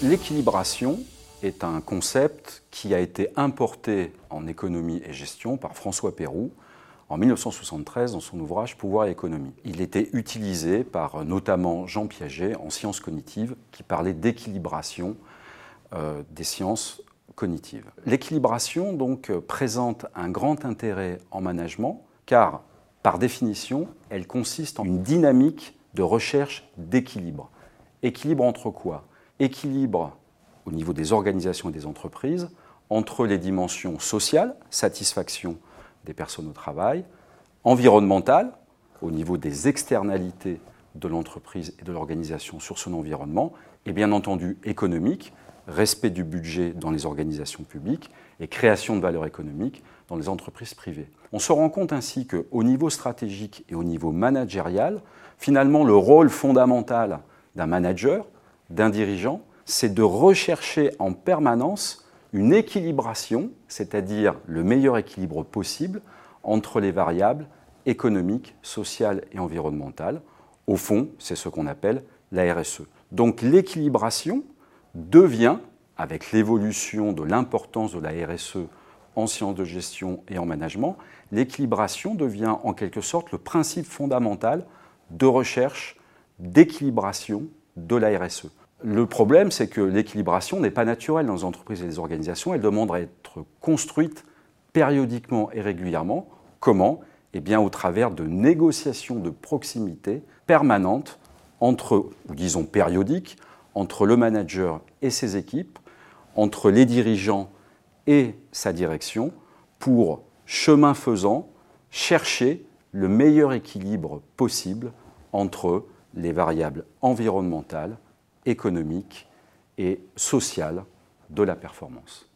L'équilibration est un concept qui a été importé en économie et gestion par François Pérou en 1973 dans son ouvrage Pouvoir et économie. Il était utilisé par notamment Jean Piaget en sciences cognitives qui parlait d'équilibration euh, des sciences cognitives. L'équilibration donc présente un grand intérêt en management car par définition, elle consiste en une dynamique de recherche d'équilibre. Équilibre entre quoi? Équilibre au niveau des organisations et des entreprises entre les dimensions sociales, satisfaction des personnes au travail, environnementale, au niveau des externalités de l'entreprise et de l'organisation sur son environnement, et bien entendu économique, respect du budget dans les organisations publiques et création de valeur économique dans les entreprises privées. On se rend compte ainsi qu'au niveau stratégique et au niveau managérial, finalement, le rôle fondamental d'un manager, d'un dirigeant, c'est de rechercher en permanence une équilibration, c'est-à-dire le meilleur équilibre possible entre les variables économiques, sociales et environnementales. Au fond, c'est ce qu'on appelle la RSE. Donc l'équilibration devient, avec l'évolution de l'importance de la RSE en sciences de gestion et en management, l'équilibration devient en quelque sorte le principe fondamental de recherche d'équilibration de la RSE. Le problème, c'est que l'équilibration n'est pas naturelle dans les entreprises et les organisations, elle demande à être construite périodiquement et régulièrement. Comment? Eh bien au travers de négociations de proximité permanentes entre, disons périodiques, entre le manager et ses équipes, entre les dirigeants et sa direction, pour, chemin faisant, chercher le meilleur équilibre possible entre les variables environnementales, économiques et sociales de la performance.